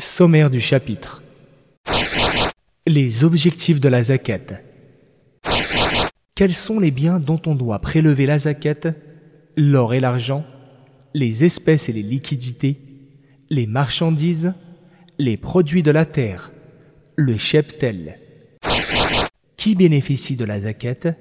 Sommaire du chapitre. Les objectifs de la zakat. Quels sont les biens dont on doit prélever la zakat L'or et l'argent, les espèces et les liquidités, les marchandises, les produits de la terre, le cheptel? Qui bénéficie de la zakat